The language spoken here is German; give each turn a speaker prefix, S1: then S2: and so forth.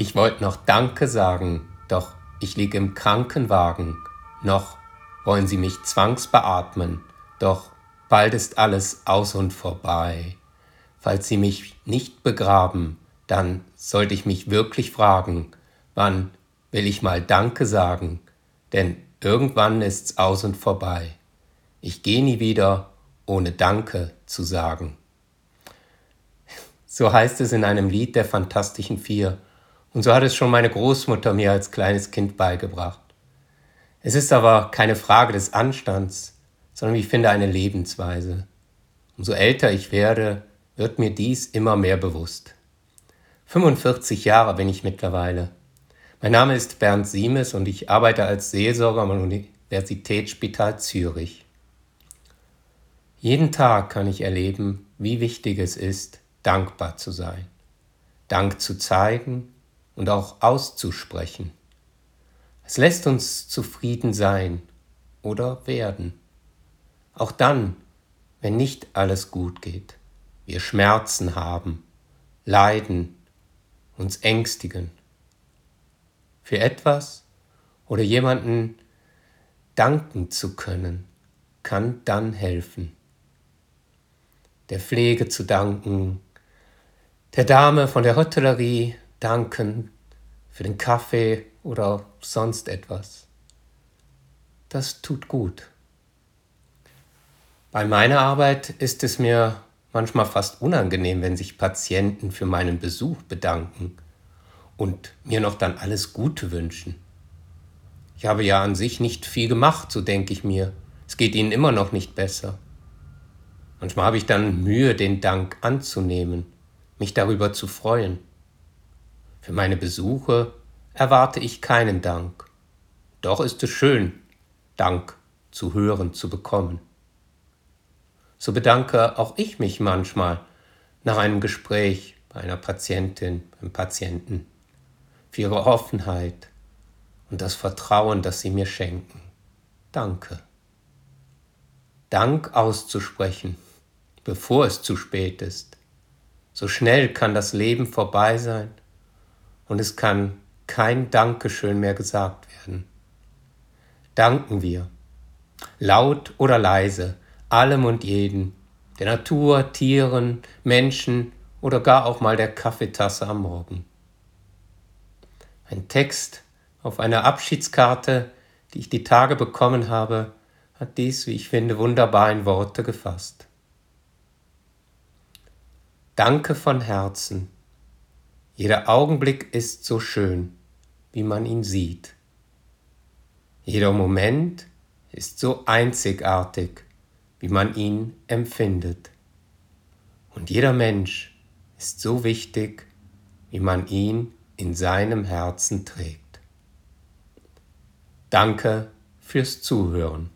S1: Ich wollte noch Danke sagen, doch ich lieg im Krankenwagen. Noch wollen sie mich zwangsbeatmen, doch bald ist alles aus und vorbei. Falls sie mich nicht begraben, dann sollte ich mich wirklich fragen, wann will ich mal Danke sagen, denn irgendwann ist's aus und vorbei. Ich geh nie wieder, ohne Danke zu sagen. So heißt es in einem Lied der Fantastischen Vier, und so hat es schon meine Großmutter mir als kleines Kind beigebracht. Es ist aber keine Frage des Anstands, sondern ich finde eine Lebensweise. Umso älter ich werde, wird mir dies immer mehr bewusst. 45 Jahre bin ich mittlerweile. Mein Name ist Bernd Siemes und ich arbeite als Seelsorger am Universitätsspital Zürich. Jeden Tag kann ich erleben, wie wichtig es ist, dankbar zu sein, Dank zu zeigen und auch auszusprechen. Es lässt uns zufrieden sein oder werden. Auch dann, wenn nicht alles gut geht, wir Schmerzen haben, leiden, uns ängstigen. Für etwas oder jemanden danken zu können, kann dann helfen. Der Pflege zu danken, der Dame von der Hotellerie danken für den Kaffee oder sonst etwas. Das tut gut. Bei meiner Arbeit ist es mir manchmal fast unangenehm, wenn sich Patienten für meinen Besuch bedanken und mir noch dann alles Gute wünschen. Ich habe ja an sich nicht viel gemacht, so denke ich mir. Es geht ihnen immer noch nicht besser. Manchmal habe ich dann Mühe, den Dank anzunehmen, mich darüber zu freuen. Für meine Besuche erwarte ich keinen Dank. Doch ist es schön, Dank zu hören, zu bekommen. So bedanke auch ich mich manchmal nach einem Gespräch bei einer Patientin, beim Patienten, für ihre Offenheit und das Vertrauen, das sie mir schenken. Danke. Dank auszusprechen, bevor es zu spät ist. So schnell kann das Leben vorbei sein und es kann kein Dankeschön mehr gesagt werden. Danken wir, laut oder leise, allem und jeden, der Natur, Tieren, Menschen oder gar auch mal der Kaffeetasse am Morgen. Ein Text auf einer Abschiedskarte, die ich die Tage bekommen habe, hat dies, wie ich finde, wunderbar in Worte gefasst. Danke von Herzen jeder Augenblick ist so schön, wie man ihn sieht. Jeder Moment ist so einzigartig, wie man ihn empfindet. Und jeder Mensch ist so wichtig, wie man ihn in seinem Herzen trägt. Danke fürs Zuhören.